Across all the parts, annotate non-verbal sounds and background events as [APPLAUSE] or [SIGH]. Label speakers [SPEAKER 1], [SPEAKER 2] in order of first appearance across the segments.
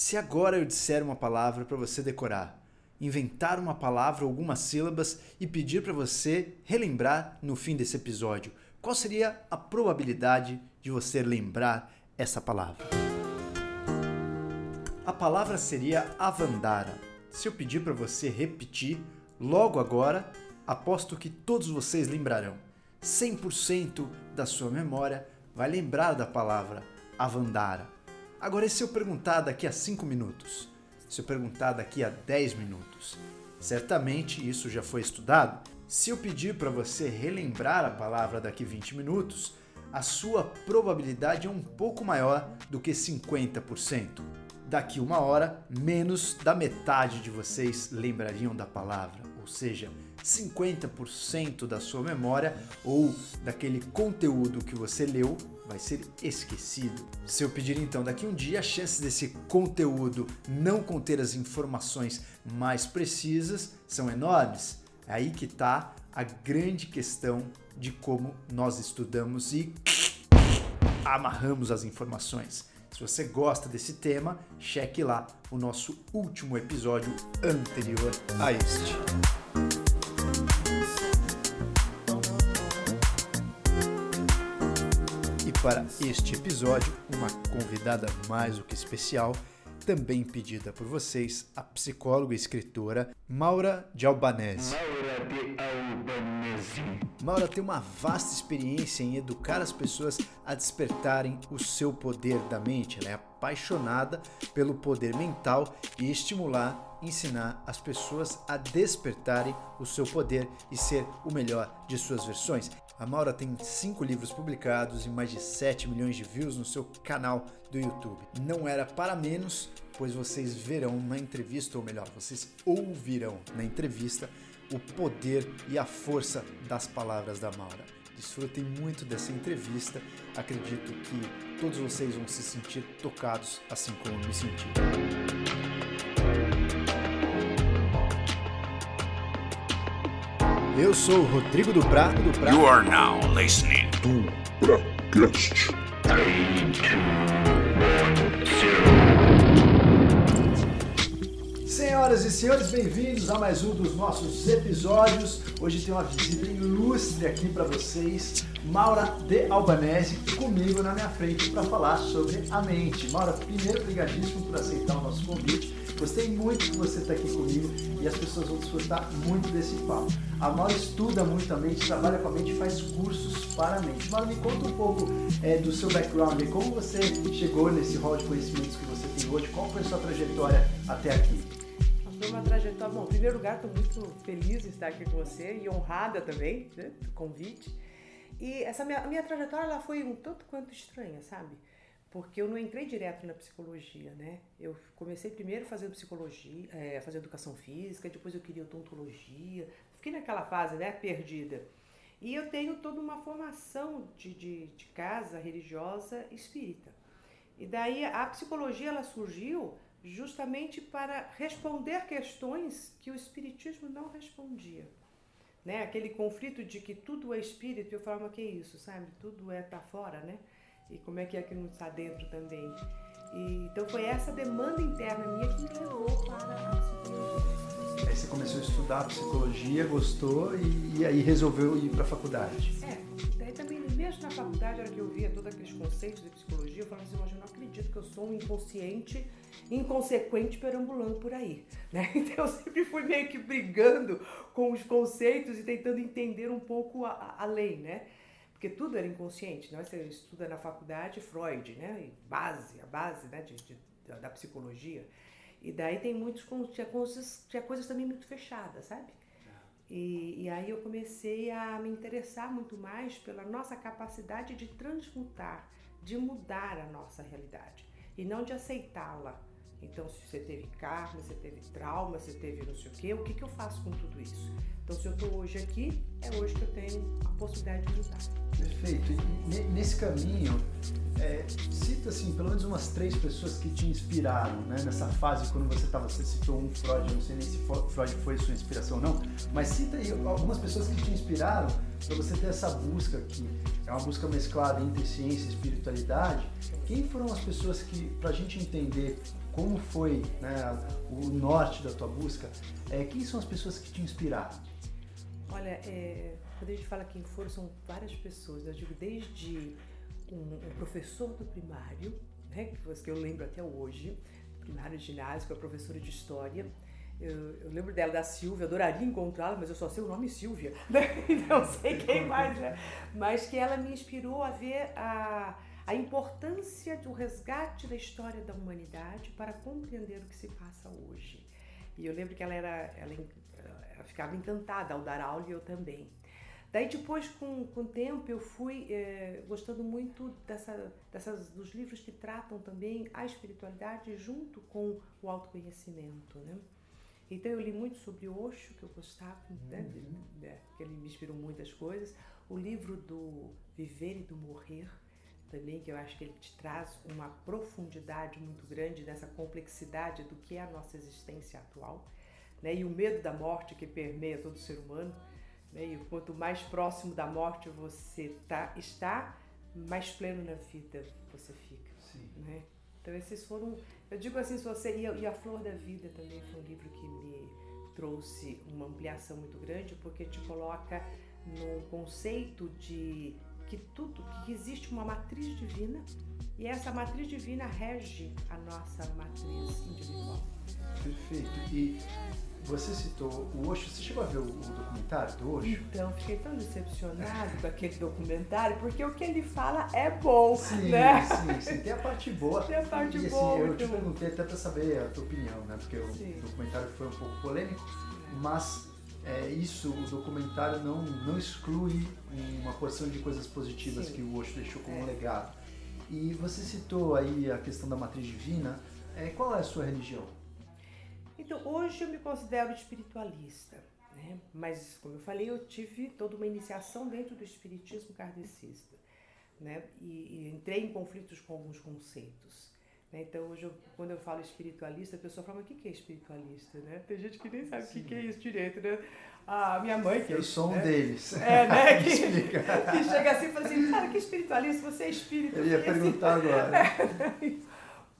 [SPEAKER 1] Se agora eu disser uma palavra para você decorar, inventar uma palavra ou algumas sílabas e pedir para você relembrar no fim desse episódio, qual seria a probabilidade de você lembrar essa palavra? A palavra seria Avandara. Se eu pedir para você repetir logo agora, aposto que todos vocês lembrarão. 100% da sua memória vai lembrar da palavra Avandara. Agora, e se eu perguntar daqui a 5 minutos? Se eu perguntar daqui a 10 minutos? Certamente isso já foi estudado. Se eu pedir para você relembrar a palavra daqui a 20 minutos, a sua probabilidade é um pouco maior do que 50% daqui uma hora, menos da metade de vocês lembrariam da palavra, ou seja, 50% da sua memória ou daquele conteúdo que você leu vai ser esquecido. Se eu pedir então daqui um dia, a chance desse conteúdo não conter as informações mais precisas são enormes. É aí que está a grande questão de como nós estudamos e [SNIFFS] amarramos as informações. Se você gosta desse tema, cheque lá o nosso último episódio anterior a este. Para este episódio, uma convidada mais do que especial, também pedida por vocês, a psicóloga e escritora Maura de Albanese. Maura de Albanese. Maura tem uma vasta experiência em educar as pessoas a despertarem o seu poder da mente. Ela é apaixonada pelo poder mental e estimular, ensinar as pessoas a despertarem o seu poder e ser o melhor de suas versões. A Maura tem cinco livros publicados e mais de 7 milhões de views no seu canal do YouTube. Não era para menos, pois vocês verão na entrevista, ou melhor, vocês ouvirão na entrevista o poder e a força das palavras da Maura. Desfrutem muito dessa entrevista. Acredito que todos vocês vão se sentir tocados assim como eu me senti. Eu sou o Rodrigo do Prato do Prato.
[SPEAKER 2] You are now listening to
[SPEAKER 3] Pracast. 3,
[SPEAKER 1] 2, 1, 0. Senhoras e senhores, bem-vindos a mais um dos nossos episódios. Hoje tem uma visita ilustre aqui para vocês, Maura de Albanese, comigo na minha frente para falar sobre a mente. Maura, primeiro, obrigadíssimo por aceitar o nosso convite. Gostei muito que você está aqui comigo e as pessoas vão desfrutar muito desse papo. A Maura estuda muito a mente, trabalha com a mente, faz cursos para a mente. Maura, me conta um pouco é, do seu background, como você chegou nesse rol de conhecimentos que você tem hoje, qual foi a sua trajetória até aqui?
[SPEAKER 4] Trajetória. Bom, em primeiro lugar, estou muito feliz de estar aqui com você e honrada também né, do convite. E essa minha, minha trajetória ela foi um tanto quanto estranha, sabe? porque eu não entrei direto na psicologia, né? Eu comecei primeiro fazendo psicologia, é, fazendo educação física, depois eu queria odontologia, fiquei naquela fase, né, perdida. E eu tenho toda uma formação de, de, de casa religiosa espírita. E daí a psicologia ela surgiu justamente para responder questões que o espiritismo não respondia. Né? Aquele conflito de que tudo é espírito, eu falava que é isso, sabe? Tudo é tá fora, né? e como é que é que não está dentro também. E, então foi essa demanda interna minha que me levou para a psicologia.
[SPEAKER 1] Aí você começou a estudar psicologia, gostou e, e aí resolveu ir para a faculdade.
[SPEAKER 4] É, daí também mesmo na faculdade, a hora que eu via todos aqueles conceitos de psicologia, eu falava assim, mas eu não acredito que eu sou um inconsciente, inconsequente perambulando por aí. Né? [LAUGHS] Então eu sempre fui meio que brigando com os conceitos e tentando entender um pouco além, né? porque tudo era inconsciente. Né? Você estuda na faculdade Freud, né? base, a base né? de, de, da psicologia. E daí tem muitos tinha coisas, tinha coisas também muito fechadas, sabe? E, e aí eu comecei a me interessar muito mais pela nossa capacidade de transmutar, de mudar a nossa realidade e não de aceitá-la. Então, se você teve karma, você teve trauma, você teve não sei o quê, o que, que eu faço com tudo isso? Então, se eu estou hoje aqui, é hoje que eu tenho a possibilidade de lutar.
[SPEAKER 1] Perfeito. E nesse caminho, é, cita assim, pelo menos umas três pessoas que te inspiraram, né? Nessa fase, quando você estava, você citou um Freud, eu não sei nem se Freud foi sua inspiração ou não, mas cita aí algumas pessoas que te inspiraram para você ter essa busca que é uma busca mesclada entre ciência e espiritualidade. Quem foram as pessoas que, para a gente entender como foi né, o norte da tua busca, é, quem são as pessoas que te inspiraram?
[SPEAKER 4] Olha, é, quando a gente fala quem foram, são várias pessoas. Eu digo desde um, um professor do primário, né, que eu lembro até hoje, primário ginásio, que é professora de história. Eu, eu, lembro dela, da Silvia, adoraria encontrá-la, mas eu só sei o nome Silvia, né? [LAUGHS] não sei quem mais, né? Mas que ela me inspirou a ver a, a importância do resgate da história da humanidade para compreender o que se passa hoje. E eu lembro que ela era, ela ela ficava encantada ao dar aula e eu também. Daí depois, com, com o tempo, eu fui é, gostando muito dessa, dessas, dos livros que tratam também a espiritualidade junto com o autoconhecimento, né? Então eu li muito sobre Osho, que eu gostava, né? uhum. né? que ele me inspirou muitas coisas. O livro do Viver e do Morrer, também, que eu acho que ele te traz uma profundidade muito grande dessa complexidade do que é a nossa existência atual né? e o medo da morte que permeia todo ser humano. Né? E quanto mais próximo da morte você tá, está, mais pleno na vida você fica. Né? Então esses foram, eu digo assim, se você e a Flor da Vida também foi um livro que me trouxe uma ampliação muito grande porque te coloca no conceito de que tudo, que existe uma matriz divina e essa matriz divina rege a nossa matriz individual.
[SPEAKER 1] Perfeito. E você citou o Osho, você chegou a ver o, o documentário do Osho?
[SPEAKER 4] Então, fiquei tão decepcionado [LAUGHS] com aquele documentário, porque o que ele fala é bom,
[SPEAKER 1] sim,
[SPEAKER 4] né?
[SPEAKER 1] Sim, sim, tem a parte boa.
[SPEAKER 4] Tem a parte
[SPEAKER 1] e, assim,
[SPEAKER 4] boa.
[SPEAKER 1] Eu te perguntei até para saber a tua opinião, né? Porque sim. o documentário foi um pouco polêmico, mas é, isso, o documentário não, não exclui uma porção de coisas positivas sim. que o Osho deixou como é. legado. E você citou aí a questão da matriz divina. É, qual é a sua religião?
[SPEAKER 4] Então, hoje eu me considero espiritualista, né? mas, como eu falei, eu tive toda uma iniciação dentro do espiritismo kardecista, né? e, e entrei em conflitos com alguns conceitos. Né? Então, hoje, eu, quando eu falo espiritualista, a pessoa fala, mas o que é espiritualista? Né? Tem gente que nem sabe Sim. o que é isso direito, né? A minha mãe que...
[SPEAKER 1] Eu sou um
[SPEAKER 4] né?
[SPEAKER 1] deles.
[SPEAKER 4] É, né? [LAUGHS] que, [LAUGHS] que chega assim e fala assim, cara, que espiritualista? Você é espírita.
[SPEAKER 1] Eu ia perguntar assim, [LAUGHS] agora.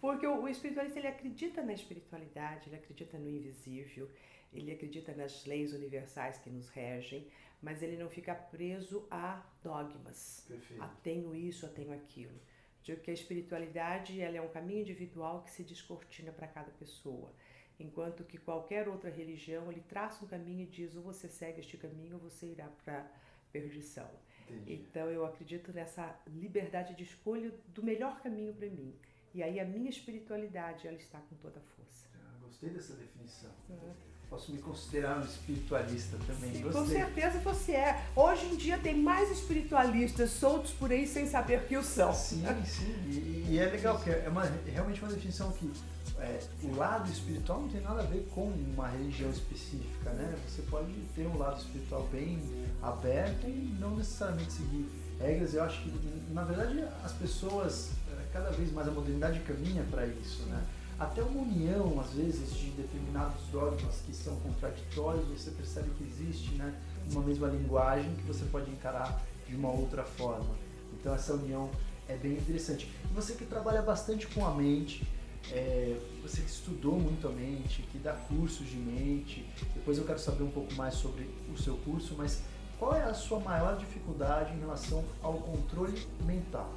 [SPEAKER 4] Porque o, o espiritualista ele acredita na espiritualidade, ele acredita no invisível, ele acredita nas leis universais que nos regem, mas ele não fica preso a dogmas.
[SPEAKER 1] Perfeito.
[SPEAKER 4] A tenho isso, a tenho aquilo. Digo que a espiritualidade ela é um caminho individual que se descortina para cada pessoa. Enquanto que qualquer outra religião, ele traça um caminho e diz ou você segue este caminho ou você irá para perdição.
[SPEAKER 1] Entendi.
[SPEAKER 4] Então eu acredito nessa liberdade de escolha do melhor caminho para mim. E aí a minha espiritualidade ela está com toda a força.
[SPEAKER 1] Ah, gostei dessa definição. Uhum. Posso me considerar um espiritualista também.
[SPEAKER 4] Sim, com certeza você é. Hoje em dia tem mais espiritualistas soltos por aí sem saber que o são.
[SPEAKER 1] Sim, sim. E, e é legal, porque é uma, realmente uma definição que é, o lado espiritual não tem nada a ver com uma religião específica, né? Você pode ter um lado espiritual bem aberto e não necessariamente seguir regras. Eu acho que, na verdade, as pessoas cada vez mais a modernidade caminha para isso, né? Até uma união, às vezes, de determinados dogmas que são contraditórios, você percebe que existe, né, uma mesma linguagem que você pode encarar de uma outra forma. Então essa união é bem interessante. E você que trabalha bastante com a mente, é, você que estudou muito a mente, que dá cursos de mente, depois eu quero saber um pouco mais sobre o seu curso, mas qual é a sua maior dificuldade em relação ao controle mental?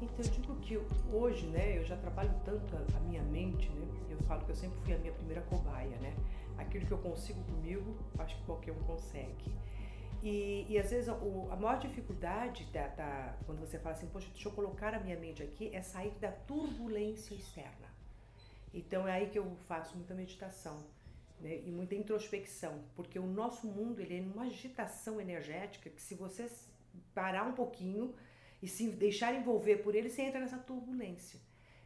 [SPEAKER 4] Então eu digo que hoje, né, eu já trabalho tanto a, a, minha mente, né? Eu falo que eu sempre fui a minha primeira cobaia, né? Aquilo que eu consigo comigo, acho que qualquer um consegue. E, e às vezes o, a maior dificuldade da, da, quando você fala assim, poxa, deixa eu colocar a minha mente aqui, é sair da turbulência externa. Então é aí que eu faço muita meditação. Né, e muita introspecção, porque o nosso mundo ele é uma agitação energética que se você parar um pouquinho, e se deixar envolver por ele, você entra nessa turbulência.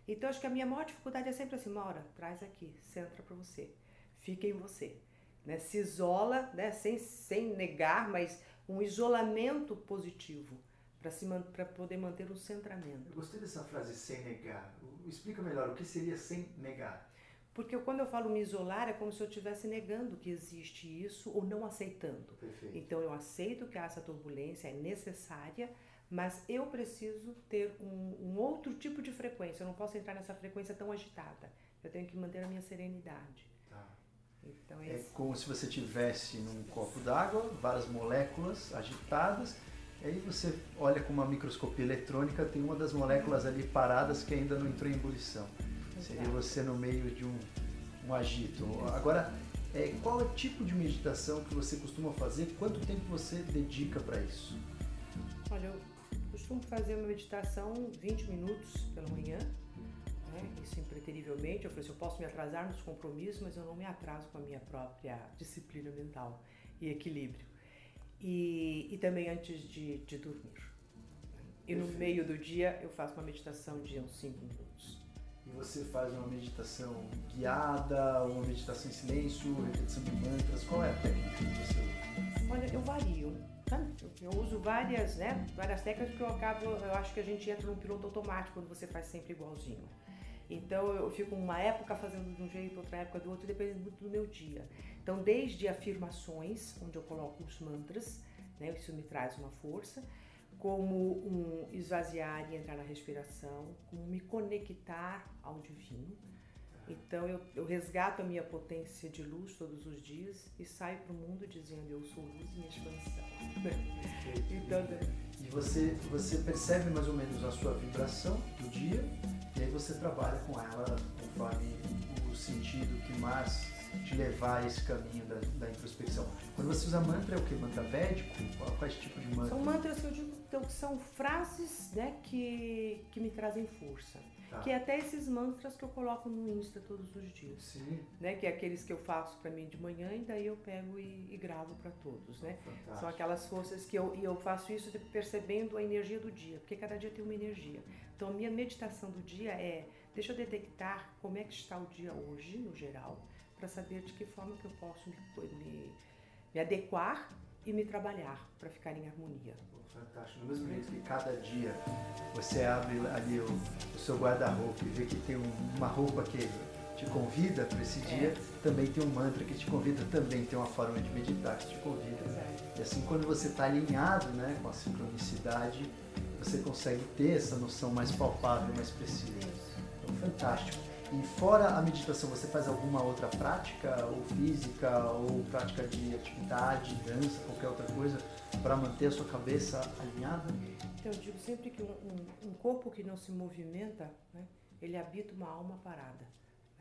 [SPEAKER 4] Então, acho que a minha maior dificuldade é sempre assim, Maura, traz aqui, centra para você, fica em você. né? Se isola, né? Sem, sem negar, mas um isolamento positivo para poder manter um centramento.
[SPEAKER 1] Eu gostei dessa frase sem negar. Explica melhor o que seria sem negar.
[SPEAKER 4] Porque quando eu falo me isolar é como se eu estivesse negando que existe isso ou não aceitando.
[SPEAKER 1] Perfeito.
[SPEAKER 4] Então eu aceito que essa turbulência é necessária, mas eu preciso ter um, um, outro tipo de frequência. Eu não posso entrar nessa frequência tão agitada. Eu tenho que manter a minha serenidade.
[SPEAKER 1] Tá.
[SPEAKER 4] Então,
[SPEAKER 1] é como se você tivesse num copo d'água várias moléculas agitadas. E aí você olha com uma microscopia eletrônica, tem uma das moléculas ali paradas que ainda não entrou em ebulição. Seria você no meio de um, um agito. Agora, é, qual é o tipo de meditação que você costuma fazer? Quanto tempo você dedica para isso?
[SPEAKER 4] Olha, eu costumo fazer uma meditação 20 minutos pela manhã, né? isso impreterivelmente. Eu falei assim, eu posso me atrasar nos compromissos, mas eu não me atraso com a minha própria disciplina mental e equilíbrio. E, e também antes de, de dormir. E no meio do dia eu faço uma meditação de uns 5 minutos
[SPEAKER 1] e você faz uma meditação guiada, uma meditação em silêncio, repetição de mantras, qual é a técnica que você usa?
[SPEAKER 4] Olha, eu vario. Eu uso várias, né, várias técnicas porque eu acabo, eu acho que a gente entra num piloto automático quando você faz sempre igualzinho. Então eu fico uma época fazendo de um jeito, outra época do outro, dependendo muito do meu dia. Então desde afirmações, onde eu coloco os mantras, né, isso me traz uma força, como um esvaziar e entrar na respiração, como me conectar ao divino. Então eu, eu resgato a minha potência de luz todos os dias e saio para o mundo dizendo eu sou luz em expansão. [LAUGHS]
[SPEAKER 1] então, né? e você, você percebe mais ou menos a sua vibração do dia e aí você trabalha com ela conforme o sentido que mais te levar a esse caminho da, da introspecção. Quando você usa mantra, é o que? Mantra védico? Qual, qual é esse tipo de mantra?
[SPEAKER 4] São mantras que eu digo então, são frases né, que, que me trazem força. Tá. Que é até esses mantras que eu coloco no Insta todos os dias.
[SPEAKER 1] Sim.
[SPEAKER 4] Né, que é aqueles que eu faço para mim de manhã e daí eu pego e, e gravo para todos. Né? São aquelas forças que eu, e eu faço isso percebendo a energia do dia, porque cada dia tem uma energia. Então a minha meditação do dia é, deixa eu detectar como é que está o dia hoje, no geral, para saber de que forma que eu posso me, me, me adequar e me trabalhar para ficar em harmonia.
[SPEAKER 1] Fantástico. Do mesmo que cada dia você abre ali o, o seu guarda-roupa e vê que tem um, uma roupa que te convida para esse dia, é. também tem um mantra que te convida, também tem uma forma de meditar que te convida.
[SPEAKER 4] Exato.
[SPEAKER 1] E assim, quando você está alinhado né, com a sincronicidade, você consegue ter essa noção mais palpável, mais precisa. Então, fantástico. E fora a meditação, você faz alguma outra prática, ou física, ou prática de atividade, dança, qualquer outra coisa, para manter a sua cabeça alinhada?
[SPEAKER 4] Então, eu digo sempre que um, um, um corpo que não se movimenta, né, ele habita uma alma parada.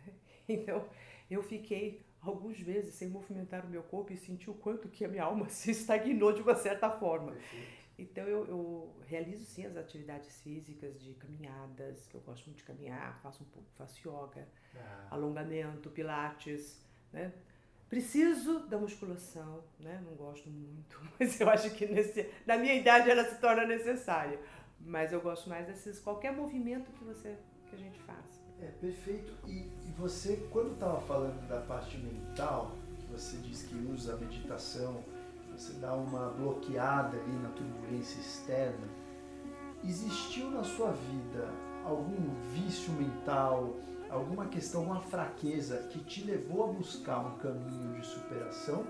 [SPEAKER 4] [LAUGHS] Então, eu fiquei alguns meses sem movimentar o meu corpo e senti o quanto que a minha alma [LAUGHS] se estagnou de uma certa forma. Então eu, eu, realizo sim as atividades físicas de caminhadas, que eu gosto muito de caminhar, faço um pouco, faço yoga, ah. alongamento, pilates, né? Preciso da musculação, né? Não gosto muito, [LAUGHS] mas eu acho que nesse, na minha idade ela se torna necessária. Mas eu gosto mais desses qualquer movimento que você que a gente faz.
[SPEAKER 1] É perfeito. E, e você quando estava falando da parte mental, que você diz que usa a meditação você dá uma bloqueada ali na turbulência externa, existiu na sua vida algum vício mental, alguma questão, alguma fraqueza que te levou a buscar um caminho de superação?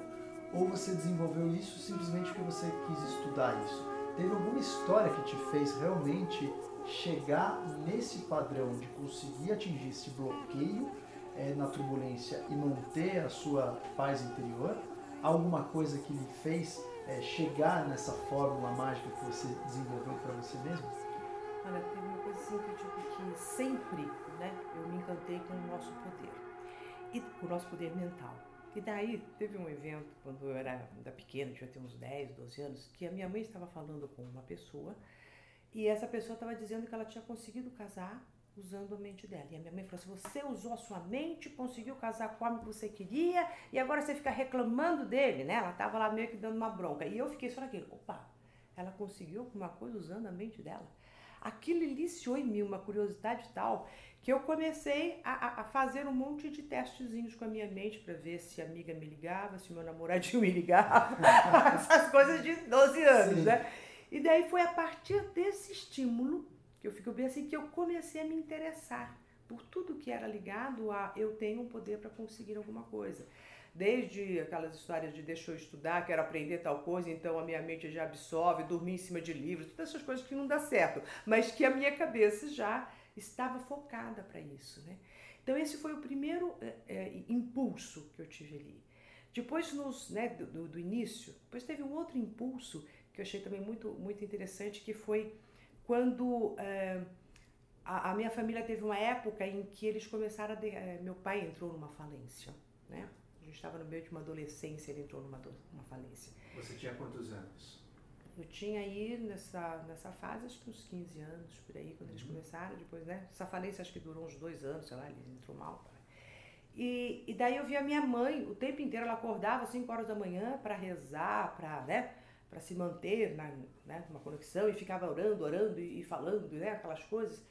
[SPEAKER 1] Ou você desenvolveu isso simplesmente porque você quis estudar isso? Teve alguma história que te fez realmente chegar nesse padrão de conseguir atingir esse bloqueio é, na turbulência e manter a sua paz interior? Alguma coisa que lhe fez é, chegar nessa fórmula mágica que você desenvolveu para você mesmo?
[SPEAKER 4] Olha, teve uma coisa assim que eu digo que sempre né, eu me encantei com o nosso poder, e com o nosso poder mental. E daí teve um evento, quando eu era ainda pequena, devia ter uns 10, 12 anos, que a minha mãe estava falando com uma pessoa e essa pessoa estava dizendo que ela tinha conseguido casar usando a mente dela. E a minha mãe falou assim: você usou a sua mente, conseguiu casar com o homem que você queria, e agora você fica reclamando dele, né? Ela tava lá meio que dando uma bronca. E eu fiquei só naquele: opa, ela conseguiu alguma coisa usando a mente dela. Aquilo iniciou em mim uma curiosidade tal que eu comecei a, a, fazer um monte de testezinhos com a minha mente para ver se a amiga me ligava, se meu namoradinho me ligava, [LAUGHS] essas coisas de 12 anos, Sim. né? E daí foi a partir desse estímulo que eu fico bem assim que eu comecei a me interessar por tudo que era ligado a eu tenho um poder para conseguir alguma coisa. Desde aquelas histórias de deixa eu estudar, quero aprender tal coisa, então a minha mente já absorve, dormir em cima de livros, todas essas coisas que não dá certo, mas que a minha cabeça já estava focada para isso, né? Então esse foi o primeiro é, é, impulso que eu tive ali. Depois, nos, né, do, do, início, depois teve um outro impulso que eu achei também muito, muito interessante, que foi quando é, a, a, minha família teve uma época em que eles começaram a... De, meu pai entrou numa falência, né? A gente estava no meio de uma adolescência, ele entrou numa, falência.
[SPEAKER 1] Você tinha quantos anos?
[SPEAKER 4] Eu tinha aí nessa, nessa fase, acho que uns 15 anos, por aí, quando eles uhum. começaram. Depois, né? Essa falência acho que durou uns dois anos, sei lá, ele entrou mal. E, e daí eu via minha mãe, o tempo inteiro ela acordava às 5 horas da manhã para rezar, para né, pra se manter na, né, numa conexão e ficava orando, orando e, e falando, né, aquelas coisas.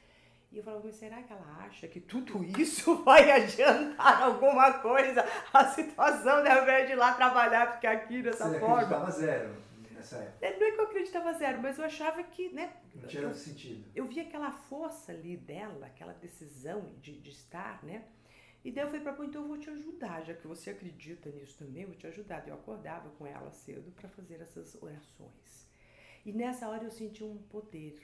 [SPEAKER 4] E eu falava, mas será que ela acha que tudo [LAUGHS] isso vai adiantar alguma coisa? A situação de ao invés de ir lá trabalhar, ficar aqui dessa
[SPEAKER 1] Você
[SPEAKER 4] forma.
[SPEAKER 1] zero nessa época?
[SPEAKER 4] É, não é que eu acreditava zero, mas eu achava que, né?
[SPEAKER 1] Não tinha eu, sentido.
[SPEAKER 4] Eu via aquela força ali dela, aquela decisão de, de estar, né? E daí eu falei para ela, então eu vou te ajudar, já que você acredita nisso também, eu vou te ajudar. Eu acordava com ela cedo para fazer essas orações. E nessa hora eu senti um poder,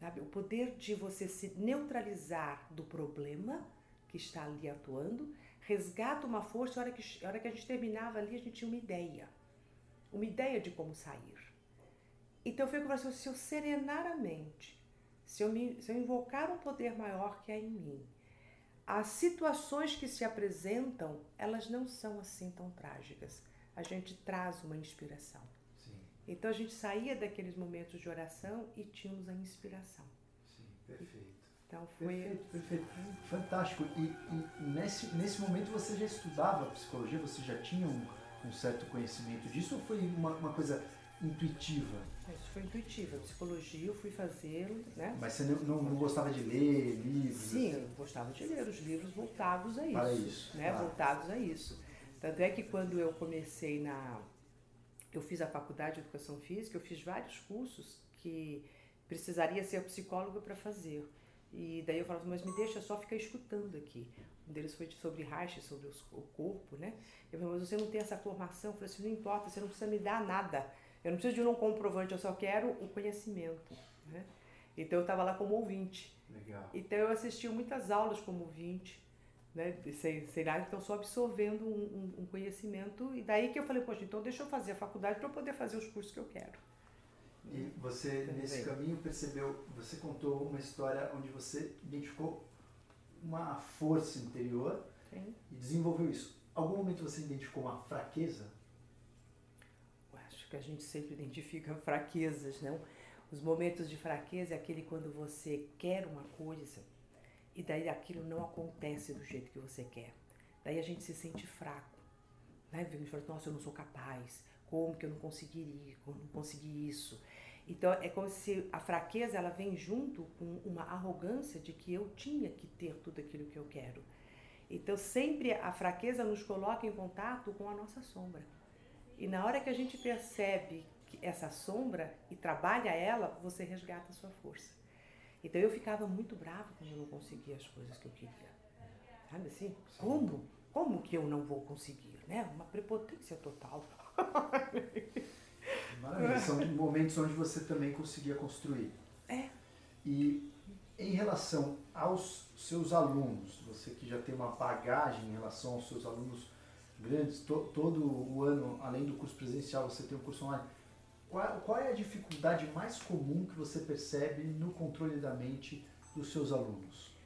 [SPEAKER 4] sabe? O poder de você se neutralizar do problema que está ali atuando, resgata uma força, a hora que, a hora que a gente terminava ali, a gente tinha uma ideia uma ideia de como sair. Então eu fico falando assim, se eu serenar a mente, se eu, me, se eu invocar um poder maior que há em mim, as situações que se apresentam, elas não são assim tão trágicas. A gente traz uma inspiração. Sim. Então a gente saía daqueles momentos de oração e tínhamos a inspiração.
[SPEAKER 1] Sim, perfeito.
[SPEAKER 4] Então foi.
[SPEAKER 1] Perfeito, perfeito. Fantástico. E, e nesse, nesse momento você já estudava psicologia? Você já tinha um um certo conhecimento disso ou foi uma, uma coisa intuitiva?
[SPEAKER 4] Isso foi intuitiva. Psicologia eu fui fazer, né?
[SPEAKER 1] Mas você não, não, não, gostava de ler livros?
[SPEAKER 4] Sim, eu gostava de ler os livros voltados a isso.
[SPEAKER 1] Para isso.
[SPEAKER 4] Né? Claro. Voltados a isso. Tanto é que quando eu comecei na. Eu fiz a faculdade de educação física, eu fiz vários cursos que precisaria ser psicóloga para fazer. E daí eu falava, mas me deixa só ficar escutando aqui. Um deles foi sobre Reich, sobre os, o corpo, né? Eu falei, mas você não tem essa formação? Eu falei assim, não importa, você não precisa me dar nada. Eu não preciso de um comprovante, eu só quero o conhecimento, né? Então eu estava lá como ouvinte.
[SPEAKER 1] Legal.
[SPEAKER 4] Então eu assisti muitas aulas como ouvinte, né? Sei, sei lá, então só absorvendo um, um, um, conhecimento. E daí que eu falei, poxa, então deixa eu fazer a faculdade para eu poder fazer os cursos que eu quero.
[SPEAKER 1] E você, nesse caminho, percebeu, você contou uma história onde você identificou uma força interior Sim. e desenvolveu isso. Algum momento você identificou uma fraqueza?
[SPEAKER 4] Que a gente sempre identifica [LAUGHS] fraquezas, não? Os momentos de fraqueza é aquele quando você quer uma coisa e daí aquilo não acontece do jeito que você quer. Daí a gente se sente fraco. Né? A gente fala, nossa, eu não sou capaz. Como que eu não conseguiria? Como não consegui isso? Então é como se a fraqueza ela vem junto com uma arrogância de que eu tinha que ter tudo aquilo que eu quero. Então sempre a fraqueza nos coloca em contato com a nossa sombra. E na hora que a gente percebe essa sombra e trabalha ela, você resgata a sua força. Então eu ficava muito brava quando eu não conseguia as coisas que eu queria. Sabe assim? Como? Como que eu não vou conseguir? Né? Uma prepotência total. [LAUGHS]
[SPEAKER 1] Maravilha. São momentos onde você também conseguia construir.
[SPEAKER 4] É.
[SPEAKER 1] E em relação aos seus alunos, você que já tem uma bagagem em relação aos seus alunos grandes, to, todo o ano, além do curso presencial, você tem um curso online. Qual, qual é a dificuldade mais comum que você percebe no controle da mente dos seus alunos?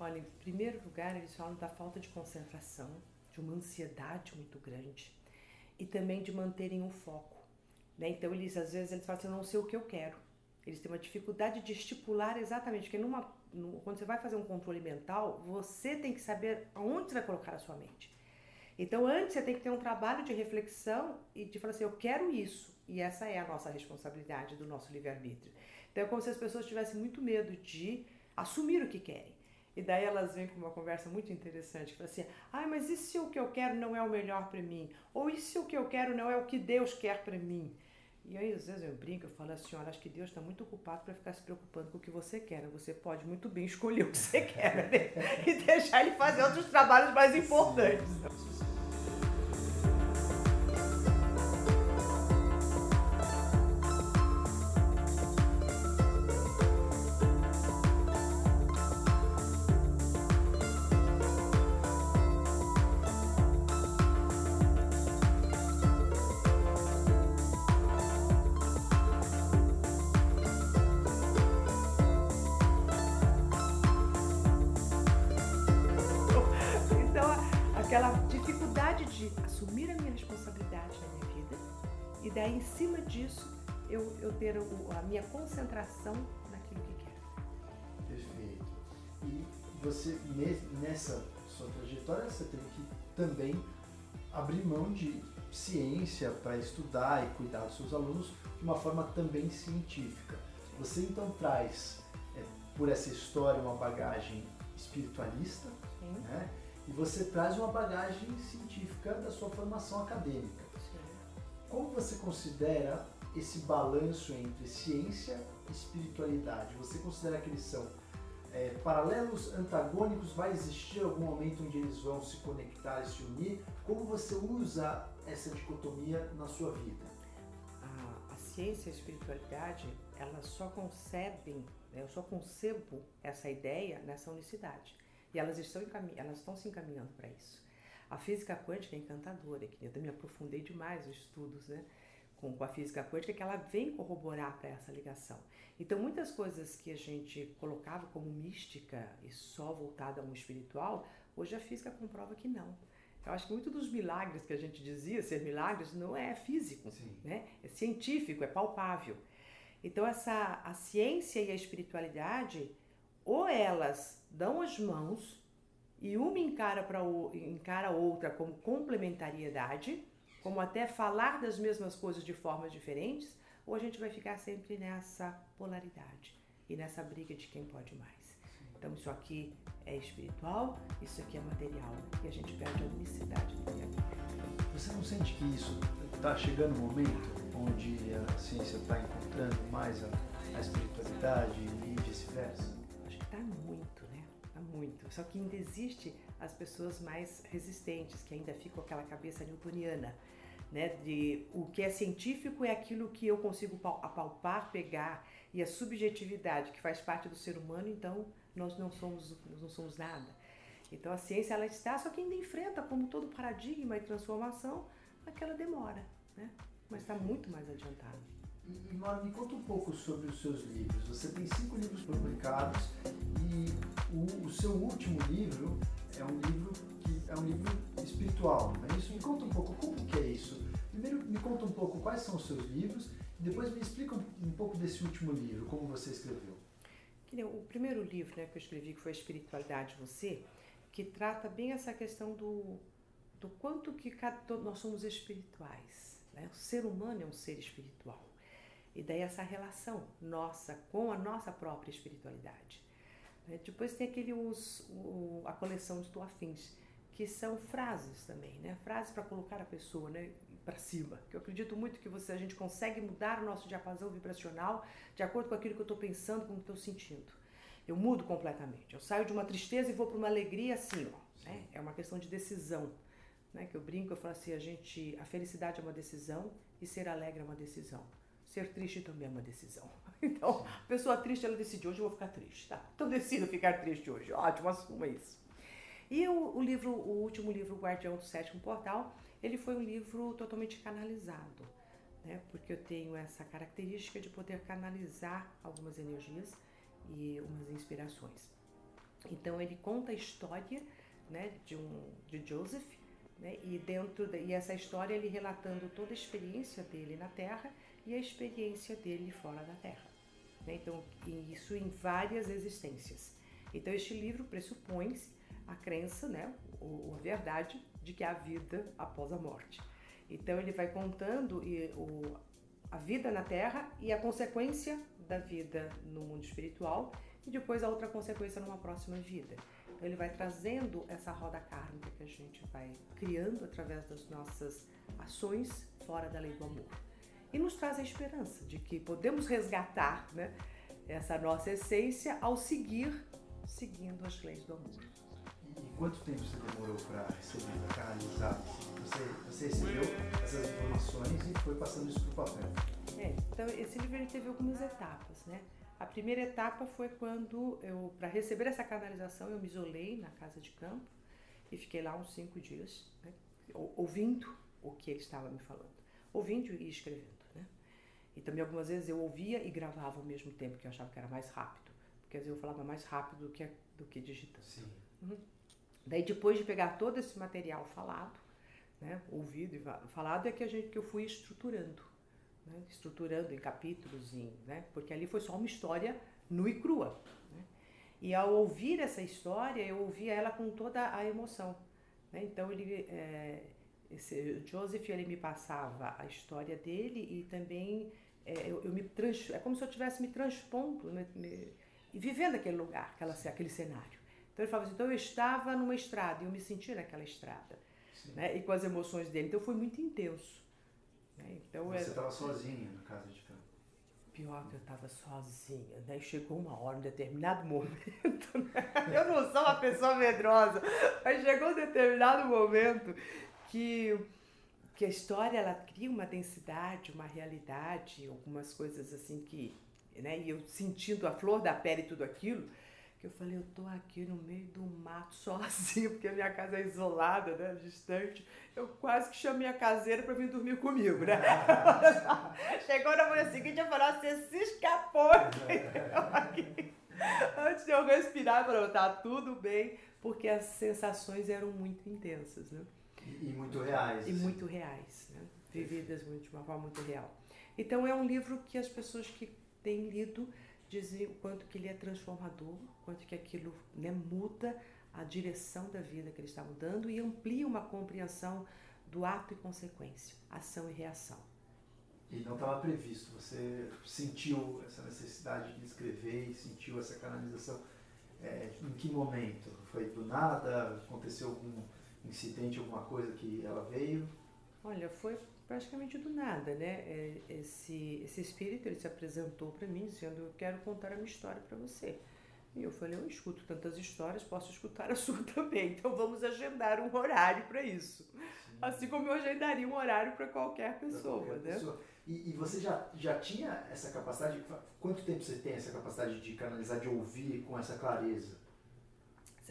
[SPEAKER 4] Olha, em primeiro lugar, eles falam da falta de concentração, de uma ansiedade muito grande e também de manterem o foco. Né? Então, eles às vezes eles falam assim, eu não sei o que eu quero. Eles têm uma dificuldade de estipular exatamente, porque numa, no, quando você vai fazer um controle mental, você tem que saber aonde você vai colocar a sua mente. Então, antes você tem que ter um trabalho de reflexão e de falar assim, eu quero isso. E essa é a nossa responsabilidade do nosso livre-arbítrio. Então, é como se as pessoas tivessem muito medo de assumir o que querem. E daí elas vêm com uma conversa muito interessante, que fala assim: "Ah, mas e se o que eu quero não é o melhor para mim? Ou e se o que eu quero não é o que Deus quer para mim?" E aí, às vezes eu brinco, eu falo assim, olha, acho que Deus está muito ocupado para ficar se preocupando com o que você quer. Você pode muito bem [LAUGHS] escolher o que você quer né? e deixar ele fazer outros trabalhos mais importantes. Assumir a minha responsabilidade na minha vida e daí, em cima disso, eu, eu ter a minha concentração naquilo que quero.
[SPEAKER 1] Perfeito. E você, ne- nessa sua trajetória, você teve que também abrir mão de ciência para estudar e cuidar dos seus alunos de uma forma também científica. Você então traz, é, por essa história, uma bagagem espiritualista, né? E você traz uma bagagem científica da sua formação acadêmica.
[SPEAKER 4] sim.
[SPEAKER 1] Como você considera esse balanço entre ciência e espiritualidade? Você considera que eles são é, paralelos, antagônicos? Vai existir algum momento onde eles vão se conectar e se unir? Como você usa essa dicotomia na sua vida?
[SPEAKER 4] a, a ciência e a espiritualidade, elas só concebem, né, eu só concebo essa ideia nessa unicidade. E elas estão, elas estão se encaminhando para isso. A física quântica é encantadora, que eu me aprofundei demais nos estudos né, com, com a física quântica, que ela vem corroborar para essa ligação. Então, muitas coisas que a gente colocava como mística e só voltada ao espiritual, hoje a física comprova que não. Eu acho que muito dos milagres que a gente dizia ser milagres não é físico,
[SPEAKER 1] Sim.
[SPEAKER 4] né? É científico, é palpável. Então essa a ciência e a espiritualidade ou elas dão as mãos e uma encara para encara a outra como complementariedade, como até falar das mesmas coisas de formas diferentes, ou a gente vai ficar sempre nessa polaridade e nessa briga de quem pode mais. Então isso aqui é espiritual, isso aqui é material e a gente perde a unicidade.
[SPEAKER 1] Você não sente que isso está chegando um momento onde a ciência está encontrando mais a, a espiritualidade e vice-versa?
[SPEAKER 4] Muito. Só que ainda existe as pessoas mais resistentes, que ainda ficam aquela cabeça newtoniana, né? De o que é científico é aquilo que eu consigo pal- apalpar, pegar, e a subjetividade que faz parte do ser humano, então nós não somos, nós não somos nada. Então a ciência ela está, só que ainda enfrenta, como todo paradigma e transformação, aquela demora, né? Mas está muito mais adiantada.
[SPEAKER 1] E, me conta um pouco sobre os seus livros. Você tem cinco livros publicados e o, o seu último livro é um livro que é um livro espiritual, não é isso? Me conta um pouco como que é isso. Primeiro me conta um pouco quais são os seus livros e depois me explica um, um pouco desse último livro, como você escreveu.
[SPEAKER 4] O primeiro livro né, que eu escrevi, que foi Espiritualidade Você, que trata bem essa questão do, do quanto que cada, nós somos espirituais. Né? O ser humano é um ser espiritual. E daí essa relação nossa com a nossa própria espiritualidade. né? Depois tem aquele os, o- a coleção de tuafins, que são frases também, né? Frases para colocar a pessoa, né? para cima. Que eu acredito muito que você a gente consegue mudar o nosso diapasão vibracional de acordo com aquilo que eu estou pensando, com o que eu estou sentindo. Eu mudo completamente. Eu saio de uma tristeza e vou para uma alegria assim, ó. Né? É uma questão de decisão, né? Que eu brinco, eu falo assim, a gente, a felicidade é uma decisão e ser alegre é uma decisão. Ser triste também é uma decisão. [LAUGHS] Então, a pessoa triste, ela decide, hoje eu vou ficar triste, tá? Então [LAUGHS] decido ficar triste hoje. Ótimo, assuma isso. E o, o livro, o último livro, Guardião do Sétimo Portal, ele foi um livro totalmente canalizado, né? Porque eu tenho essa característica de poder canalizar algumas energias e umas inspirações. Então ele conta a história, né, de um de Joseph, né? E dentro da, e essa história ele relatando toda a experiência dele na Terra e a experiência dele fora da Terra. Né? Então isso em várias existências. Então este livro pressupõe-se a crença, né, ou a verdade de que há vida após a morte. Então ele vai contando e, o, a vida na Terra e a consequência da vida no mundo espiritual e depois a outra consequência numa próxima vida. Então ele vai trazendo essa roda kármica que a gente vai criando através das nossas ações fora da lei do amor. E nos traz a esperança de que podemos resgatar né, essa nossa essência ao seguir seguindo as leis do amor.
[SPEAKER 1] E quanto tempo você demorou para receber, para canalizar? Você, você recebeu essas informações e foi passando isso para o papel.
[SPEAKER 4] É, então esse livro ele teve algumas etapas, né? A primeira etapa foi quando eu, para receber essa canalização, eu me isolei na casa de campo e fiquei lá uns cinco dias, né? ouvindo o que ele estava me falando, ouvindo e escrevendo, né? E também algumas vezes eu ouvia e gravava ao mesmo tempo, que eu achava que era mais rápido, porque às vezes eu falava mais rápido do que do que digitando.
[SPEAKER 1] Sim.
[SPEAKER 4] Uhum. Daí depois de pegar todo esse material falado, né, ouvido e falado, é que a gente que eu fui estruturando né, estruturando em capítulos, em, né, porque ali foi só uma história nua e crua. Né? E ao ouvir essa história, eu ouvia ela com toda a emoção. Né? Então ele, é, esse Joseph ele me passava a história dele e também é, eu, eu, me trans, é como se eu estivesse me transpondo me, me, e vivendo aquele lugar, aquela, aquele cenário. Então ele falava assim, então eu estava numa estrada e eu me sentia naquela estrada. Né? E com as emoções dele. Então foi muito intenso.
[SPEAKER 1] Né? Então, Você estava sozinha na casa de campo?
[SPEAKER 4] Pior que eu estava sozinha, né? chegou uma hora, um determinado momento, [LAUGHS] né? eu não sou uma pessoa medrosa, mas chegou um determinado momento que, que a história ela cria uma densidade, uma realidade, algumas coisas assim que, né? E eu sentindo a flor da pele e tudo aquilo, que eu falei, eu tô aqui no meio do mato sozinho, [LAUGHS] porque a minha casa é isolada, né, distante. Eu quase que chamei a caseira para vir dormir comigo, né? [LAUGHS] Chegou na manhã seguinte e falou, você se escapou aqui. [LAUGHS] Antes de eu respirar, eu falei, tá tudo bem, porque as sensações eram muito intensas, né?
[SPEAKER 1] E, e muito reais.
[SPEAKER 4] E muito reais, né? Vividas de uma forma muito real. Então é um livro que as pessoas que têm lido dizem o quanto que ele é transformador, quanto que aquilo né, muda a direção da vida que eles estavam dando e amplia uma compreensão do ato e consequência, ação e reação.
[SPEAKER 1] E não estava previsto, você sentiu essa necessidade de escrever e sentiu essa canalização. É, em que momento? Foi do nada? Aconteceu algum incidente, alguma coisa que ela veio?
[SPEAKER 4] Olha, foi praticamente do nada, né? É, esse, esse espírito ele se apresentou para mim dizendo: Eu quero contar a minha história para você. E eu falei: Eu escuto tantas histórias, posso escutar a [LAUGHS] sua também. Então vamos agendar um horário para isso. Sim. Assim como eu agendaria um horário para qualquer pessoa, qualquer né? Pessoa.
[SPEAKER 1] E, e, você já, já tinha essa capacidade? Quanto tempo você tem essa capacidade de canalizar, de ouvir com essa clareza?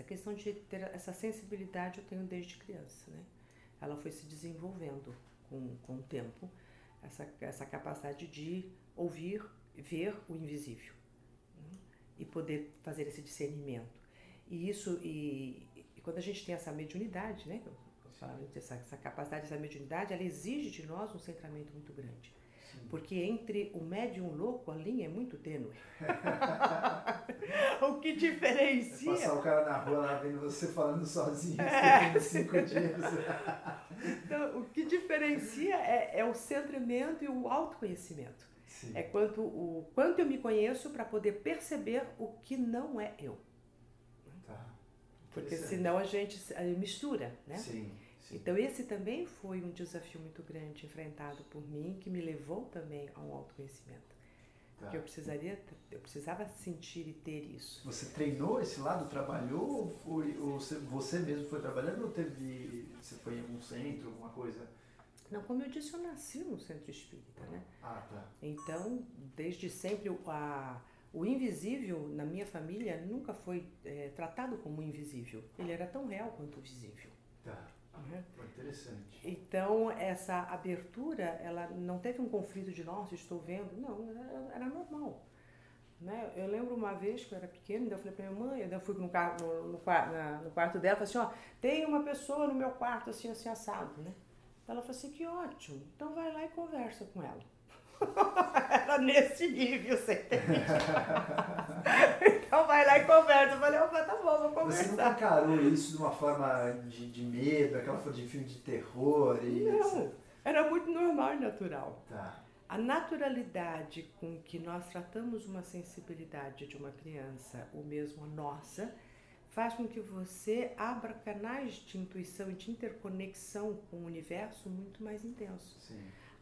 [SPEAKER 4] Essa questão de ter essa sensibilidade eu tenho desde criança, né? Ela foi se desenvolvendo com, com o tempo, essa, essa capacidade de ouvir, ver o invisível né? e poder fazer esse discernimento. E isso, e, e, quando a gente tem essa mediunidade, né? Essa, essa capacidade, essa mediunidade, ela exige de nós um centramento muito grande. Porque entre o médium louco, a linha é muito tênue. [LAUGHS] o que diferencia.
[SPEAKER 1] É passar o cara na rua lá vendo você falando sozinho, é. cinco dias.
[SPEAKER 4] então, o que diferencia é, é o centramento e o autoconhecimento. Sim. É quanto, o, quanto eu me conheço para poder perceber o que não é eu. Tá. Porque senão a gente mistura, né?
[SPEAKER 1] Sim.
[SPEAKER 4] Então esse também foi um desafio muito grande enfrentado por mim que me levou também a um autoconhecimento. Tá. Que eu precisaria, eu precisava sentir e ter isso.
[SPEAKER 1] Você treinou esse lado, trabalhou ou, foi, ou você mesmo foi trabalhando ou teve, você foi em algum centro, alguma coisa?
[SPEAKER 4] Não, como eu disse, eu nasci no centro espírita, né?
[SPEAKER 1] Ah, tá.
[SPEAKER 4] Então, desde sempre a o invisível na minha família nunca foi é, tratado como invisível. Ele era tão real quanto o visível.
[SPEAKER 1] Tá. Uhum. Interessante.
[SPEAKER 4] Então, essa abertura, ela não teve um conflito de, nossa, estou vendo. Não, era, era normal. Né? Eu lembro uma vez que eu era pequena, eu falei para minha mãe, eu fui no, carro, no, no, na, no quarto dela, falei assim, ó, tem uma pessoa no meu quarto assim, assim, assado, né? Ela falou assim, que ótimo, então vai lá e conversa com ela. [LAUGHS] Era nesse nível, você entende? [LAUGHS] então vai lá e conversa. Eu falei, opa, tá bom, vou conversar.
[SPEAKER 1] Você nunca encarou isso de uma forma de, de medo, aquela forma de filme de terror? E
[SPEAKER 4] Não, era muito normal e natural.
[SPEAKER 1] Tá.
[SPEAKER 4] A naturalidade com que nós tratamos uma sensibilidade de uma criança, ou mesmo a nossa, faz com que você abra canais de intuição e de interconexão com o universo muito mais intensos.
[SPEAKER 1] Sim.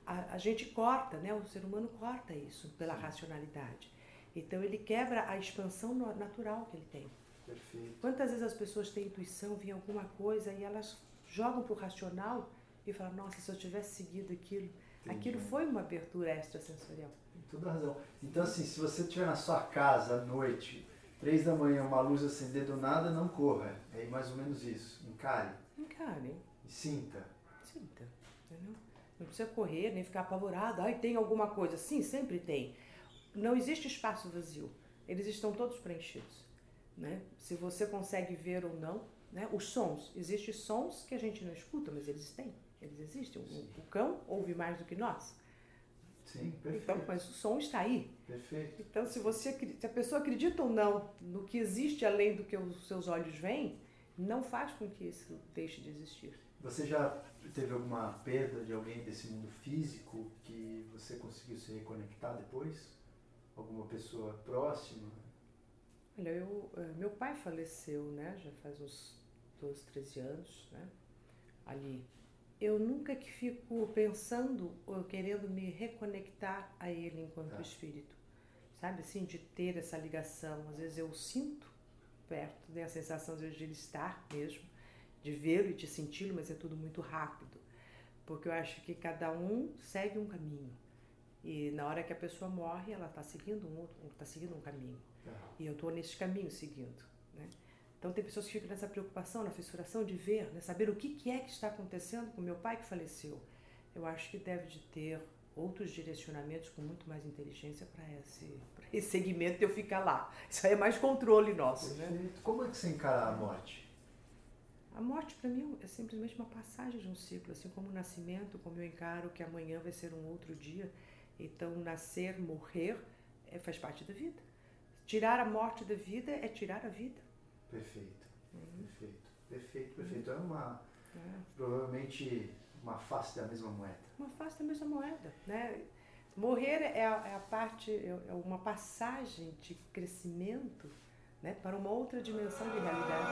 [SPEAKER 4] A, a gente corta, né? O ser humano corta isso pela
[SPEAKER 1] Sim.
[SPEAKER 4] racionalidade. Então ele quebra a expansão natural que ele tem.
[SPEAKER 1] Perfeito.
[SPEAKER 4] Quantas vezes as pessoas têm intuição, vêm alguma coisa e elas jogam pro racional e falam, nossa, se eu tivesse seguido aquilo,
[SPEAKER 1] Entendi.
[SPEAKER 4] aquilo foi uma abertura extrasensorial.
[SPEAKER 1] Tem toda a razão. Então, assim, se você estiver na sua casa à noite, três da manhã, uma luz acender do nada, não corra. É mais ou menos isso. Encare
[SPEAKER 4] Encare,
[SPEAKER 1] e sinta.
[SPEAKER 4] sinta? Não precisa correr, nem ficar apavorado. Ai, tem alguma coisa. Sim, sempre tem. Não existe espaço vazio. Eles estão todos preenchidos. Né? Se você consegue ver ou não, né? os sons. Existem sons que a gente não escuta, mas eles têm. Eles existem. O, o cão ouve mais do que nós.
[SPEAKER 1] Sim, perfeito.
[SPEAKER 4] Então, mas o som está aí.
[SPEAKER 1] Perfeito.
[SPEAKER 4] Então, se você se a pessoa acredita ou não no que existe além do que os seus olhos veem, não faz com que isso deixe de existir.
[SPEAKER 1] Você já teve alguma perda de alguém desse mundo físico que você conseguiu se reconectar depois? Alguma pessoa próxima?
[SPEAKER 4] Olha, eu, eh, meu pai faleceu, né? Já faz uns 12, 13 anos, né? Ali. Eu nunca que fico pensando ou querendo me reconectar a ele enquanto
[SPEAKER 1] Tá.
[SPEAKER 4] espírito. Sabe assim, de ter essa ligação. Às vezes eu sinto perto, né? A sensação às vezes, de ele estar mesmo, de vê-lo e de senti-lo, mas é tudo muito rápido. Porque eu acho que cada um segue um caminho. E na hora que a pessoa morre, ela está seguindo um outro, está seguindo um caminho. E eu estou nesse caminho seguindo. Né? Então tem pessoas que ficam nessa preocupação, na fissuração de ver, né? saber o que, que é que está acontecendo com meu pai que faleceu. Eu acho que deve de ter outros direcionamentos com muito mais inteligência para esse, pra esse segmento de eu ficar lá. Isso aí é mais controle nosso. Né?
[SPEAKER 1] Como é que você encara a morte?
[SPEAKER 4] A morte para mim é simplesmente uma passagem de um ciclo, assim como o nascimento, como eu encaro que amanhã vai ser um outro dia. Então, nascer, morrer, é, faz parte da vida. Tirar a morte da vida é tirar a vida.
[SPEAKER 1] Perfeito.
[SPEAKER 4] Uhum.
[SPEAKER 1] Perfeito. Perfeito, perfeito. É uma,
[SPEAKER 4] É.
[SPEAKER 1] provavelmente, uma face da mesma moeda.
[SPEAKER 4] Uma face da mesma moeda, né? Morrer é a, é a parte, é é uma passagem de crescimento né, para uma outra dimensão de realidade.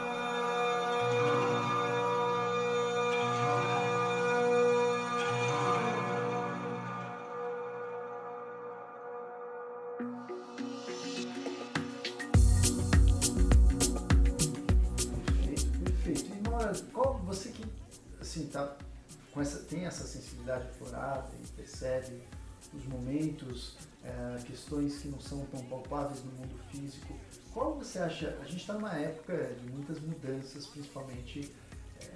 [SPEAKER 1] Você que assim tá com essa tem essa sensibilidade aflorada e percebe os momentos, eh, questões que não são tão palpáveis no mundo físico. Qual você acha? A gente está numa época de muitas mudanças, principalmente eh,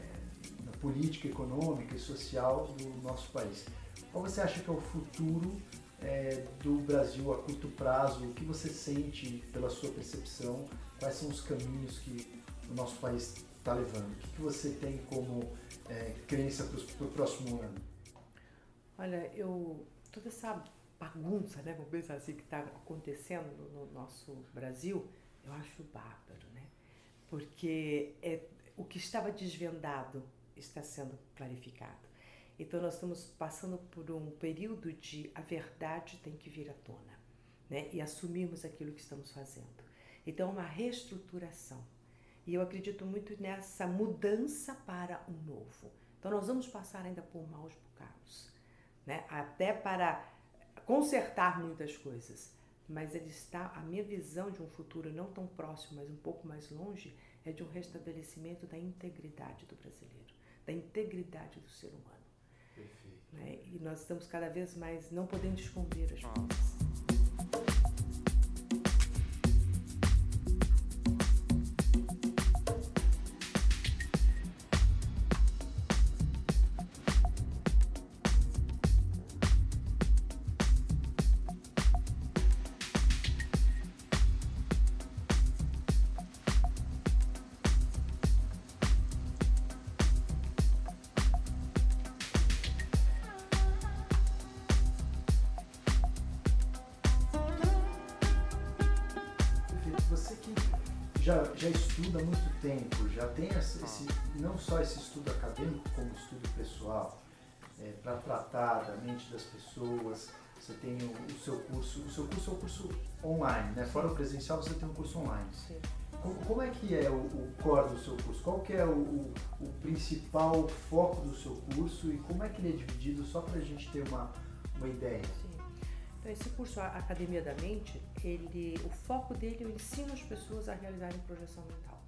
[SPEAKER 1] na política econômica e social do nosso país. Qual você acha que é o futuro eh, do Brasil a curto prazo? O que você sente pela sua percepção? Quais são os caminhos que o nosso país está levando? O que, que você tem como eh, crença para o próximo ano?
[SPEAKER 4] Olha, eu toda essa bagunça, né, vamos pensar assim, que está acontecendo no, no nosso Brasil, eu acho bárbaro, né? Porque é, o que estava desvendado está sendo clarificado. Então nós estamos passando por um período de a verdade tem que vir à tona, né? E assumirmos aquilo que estamos fazendo. Então é uma reestruturação. E eu acredito muito nessa mudança para o novo. Então nós vamos passar ainda por maus bocados né? até para consertar muitas coisas. Mas ele está, a minha visão de um futuro não tão próximo, mas um pouco mais longe, é de um restabelecimento da integridade do brasileiro, da integridade do ser humano.
[SPEAKER 1] Perfeito.
[SPEAKER 4] Né? E nós estamos cada vez mais não podendo esconder as coisas.
[SPEAKER 1] Já tem esse, não só esse estudo acadêmico, como estudo pessoal, para tratar da mente das pessoas. Você tem o, o seu curso, o seu curso é um curso online, né? Fora o presencial, você tem um curso online.
[SPEAKER 4] Sim.
[SPEAKER 1] Como, como é que é o, o core do seu curso? Qual que é o, o, o principal foco do seu curso e como é que ele é dividido, só para a gente ter uma, uma ideia?
[SPEAKER 4] Sim. Então, esse curso, a Academia da Mente, ele, o foco dele é o ensino as pessoas a realizarem projeção mental.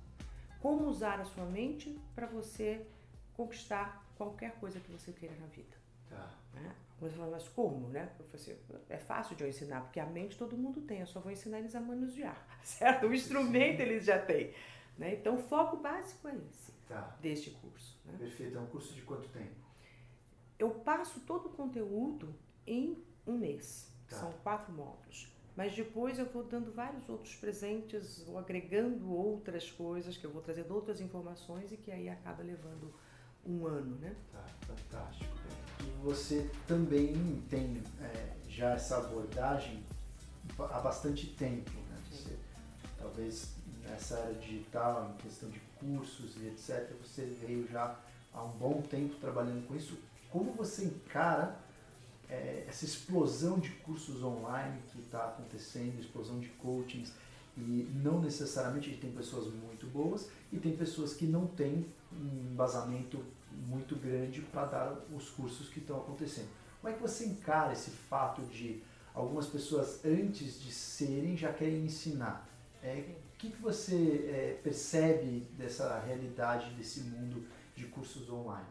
[SPEAKER 4] Como usar a sua mente para você conquistar qualquer coisa que você queira na vida.
[SPEAKER 1] Tá.
[SPEAKER 4] Né? Falam, mas como, né? Eu falei assim, é fácil de eu ensinar, porque a mente todo mundo tem, eu só vou ensinar eles a manusear, [LAUGHS] certo? O instrumento eles já têm. Né? Então, o foco básico é esse,
[SPEAKER 1] Tá.
[SPEAKER 4] deste curso. Né?
[SPEAKER 1] Perfeito. É um curso de quanto tempo?
[SPEAKER 4] Eu passo todo o conteúdo em um mês.
[SPEAKER 1] Tá.
[SPEAKER 4] São quatro módulos. Mas depois eu vou dando vários outros presentes, vou agregando outras coisas, que eu vou trazendo outras informações e que aí acaba levando um ano, né?
[SPEAKER 1] Tá, fantástico. E você também tem é, já essa abordagem há bastante tempo, né? Você, talvez nessa área digital, em questão de cursos e etc., você veio já há um bom tempo trabalhando com isso. Como você encara é, essa explosão de cursos online que está acontecendo, explosão de coachings, e não necessariamente tem pessoas muito boas e tem pessoas que não têm um embasamento muito grande para dar os cursos que estão acontecendo. Como é que você encara esse fato de algumas pessoas antes de serem já querem ensinar? É, o que, que você é, percebe dessa realidade desse mundo de cursos online?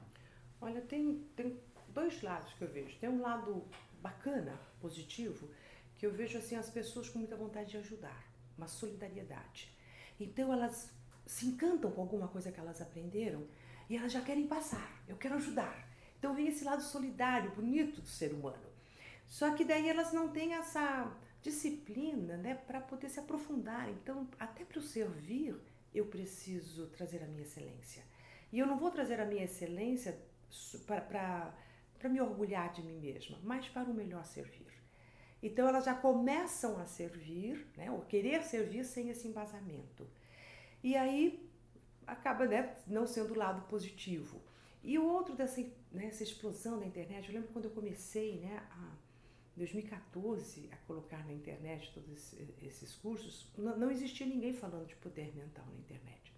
[SPEAKER 4] Olha, tem, tem dois lados que eu vejo. Tem um lado bacana, positivo, que eu vejo assim as pessoas com muita vontade de ajudar, uma solidariedade. Então elas se encantam com alguma coisa que elas aprenderam e elas já querem passar. Eu quero ajudar. Então vem esse lado solidário, bonito do ser humano. Só que daí elas não têm essa disciplina, né, para poder se aprofundar. Então, até para o servir, eu preciso trazer a minha excelência. E eu não vou trazer a minha excelência para me orgulhar de mim mesma, mas para o melhor servir. Então elas já começam a servir, né, ou querer servir sem esse embasamento. E aí acaba né, não sendo o lado positivo. E o outro dessa né, essa explosão da internet, eu lembro quando eu comecei, né, em 2014, a colocar na internet todos esses cursos, não, não existia ninguém falando de poder mental na internet.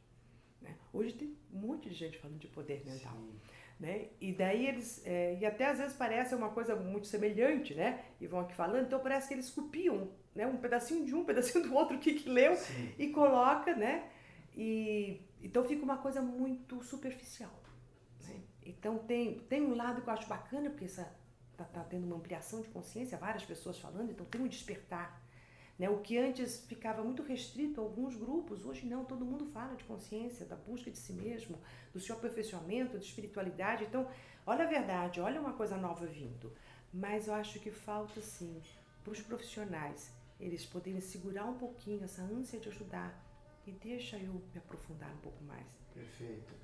[SPEAKER 4] Né? Hoje tem um monte de gente falando de poder mental.
[SPEAKER 1] Sim.
[SPEAKER 4] Né? E daí eles, é, e até às vezes parece uma coisa muito semelhante, né? E vão aqui falando, então parece que eles copiam, né? Um pedacinho de um, um [LAUGHS] pedacinho do outro que, que leu
[SPEAKER 1] Sim.
[SPEAKER 4] e coloca, né? E então fica uma coisa muito superficial. Né? Então tem, tem um lado que eu acho bacana, porque essa, tá, tá tendo uma ampliação de consciência, várias pessoas falando, então tem um despertar. Né? O que antes ficava muito restrito a alguns grupos, hoje não, todo mundo fala de consciência, da busca de si mesmo, do seu aperfeiçoamento, de espiritualidade. Então, olha a verdade, olha uma coisa nova vindo. Mas eu acho que falta, sim, para os profissionais, eles poderem segurar um pouquinho essa ânsia de ajudar e deixa eu me aprofundar um pouco mais.
[SPEAKER 1] Perfeito.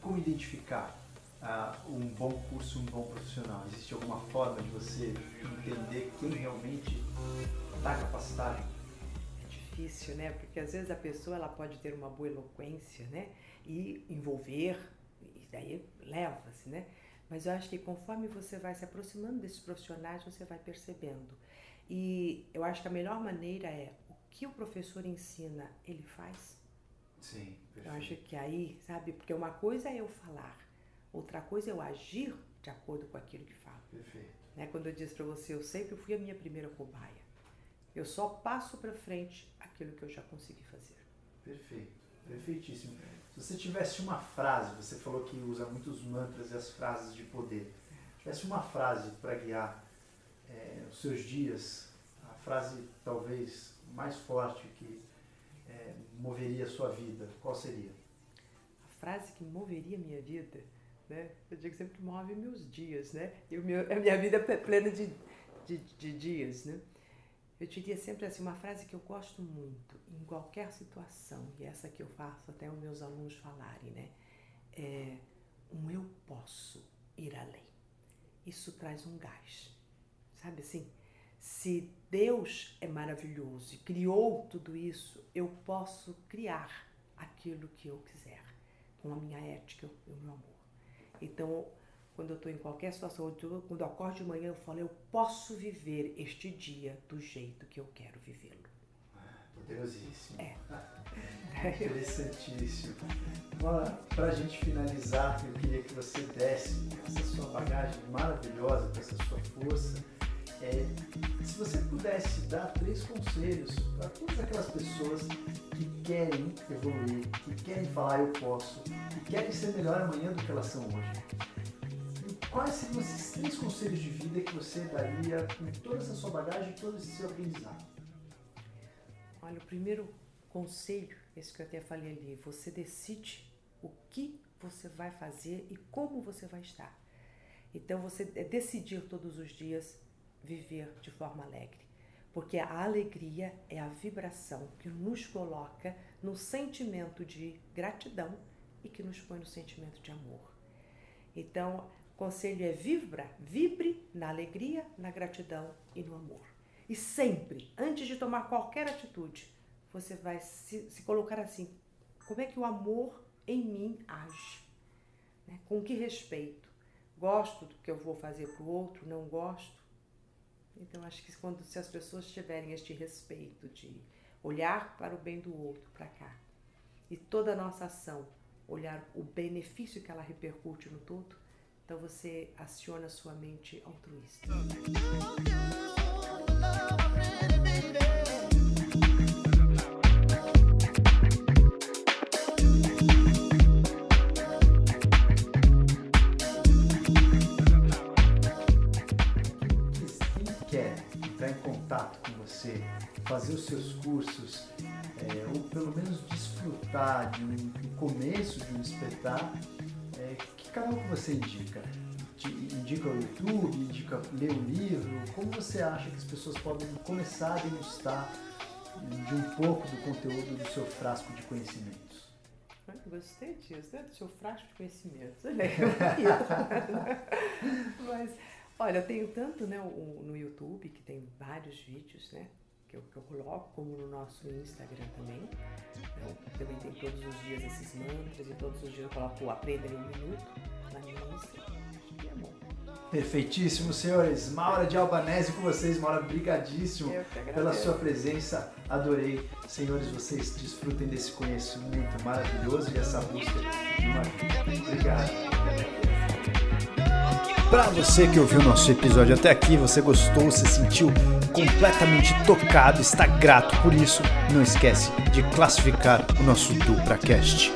[SPEAKER 1] Como identificar ah, um bom curso, um bom profissional? Existe alguma forma de você entender quem realmente está capacitado?
[SPEAKER 4] É difícil, né? Porque às vezes a pessoa ela pode ter uma boa eloquência, né? E envolver, e daí leva-se, né? Mas eu acho que conforme você vai se aproximando desses profissionais, você vai percebendo. E eu acho que a melhor maneira é o que o professor ensina, ele faz.
[SPEAKER 1] Sim,
[SPEAKER 4] Eu acho que aí, sabe? Porque uma coisa é eu falar, outra coisa é eu agir de acordo com aquilo que falo.
[SPEAKER 1] Perfeito.
[SPEAKER 4] Né? Quando eu disse para você, eu sempre fui a minha primeira cobaia. Eu só passo para frente aquilo que eu já consegui fazer.
[SPEAKER 1] Perfeito. Perfeitíssimo. Se você tivesse uma frase, você falou que usa muitos mantras e as frases de poder. Tivesse uma frase para guiar é, os seus dias, a frase talvez mais forte que é, moveria a sua vida, qual seria?
[SPEAKER 4] A frase que moveria a minha vida, né? Eu digo sempre que move meus dias, né? E o meu, a minha vida é plena de, de, de dias, né? Eu diria sempre assim, uma frase que eu gosto muito, em qualquer situação, e essa que eu faço até os meus alunos falarem, né? É um eu posso ir além. Isso traz um gás, sabe assim? Se Deus é maravilhoso e criou tudo isso, eu posso criar aquilo que eu quiser, com a minha ética e o meu amor. Então, quando eu estou em qualquer situação, quando eu acordo de manhã, eu falo, eu posso viver este dia do jeito que eu quero vivê-lo.
[SPEAKER 1] Poderosíssimo.
[SPEAKER 4] É. [LAUGHS]
[SPEAKER 1] Interessantíssimo. Para a gente finalizar, eu queria que você desse essa sua bagagem maravilhosa, com essa sua força. É, se você pudesse dar três conselhos para todas aquelas pessoas que querem evoluir, que querem falar eu posso, que querem ser melhor amanhã do que elas são hoje, quais seriam esses três conselhos de vida que você daria com toda essa sua bagagem e todo esse seu aprendizado?
[SPEAKER 4] Olha, o primeiro conselho, esse que eu até falei ali, você decide o que você vai fazer e como você vai estar. Então, você é decidir todos os dias viver de forma alegre. Porque a alegria é a vibração que nos coloca no sentimento de gratidão e que nos põe no sentimento de amor. Então, conselho é vibra, vibre na alegria, na gratidão e no amor. E sempre, antes de tomar qualquer atitude, você vai se, se colocar assim: como é que o amor em mim age? Né? Com que respeito? Gosto do que eu vou fazer para o outro? Não gosto? Então, acho que quando se as pessoas tiverem este respeito de olhar para o bem do outro, para cá, e toda a nossa ação, olhar o benefício que ela repercute no todo, então você aciona sua mente altruísta.
[SPEAKER 1] fazer os seus cursos, é, ou pelo menos desfrutar de um, um começo de um despertar, é, que canal que você indica? Indica o YouTube, indica ler o livro? Como você acha que as pessoas podem começar a degustar de um pouco do conteúdo do seu frasco de conhecimentos?
[SPEAKER 4] Gostei disso, né? Do seu frasco de conhecimentos. [LAUGHS] [LAUGHS] Mas, olha, eu tenho tanto né, no YouTube, que tem vários vídeos, né? Que eu, que eu coloco, como no nosso Instagram também. Eu também tem todos os dias esses mantras e todos os dias eu coloco o Aprenda em um Minuto na minha Insta. É bom.
[SPEAKER 1] Perfeitíssimo, senhores. Maura de Albanese com vocês. Maura, brigadíssimo pela sua presença. Adorei. Senhores, vocês desfrutem desse conhecimento maravilhoso e essa busca de uma vida. Obrigado. Para você que ouviu nosso episódio até aqui, você gostou, se sentiu completamente tocado, está grato por isso, não esquece de classificar o nosso DupraCast.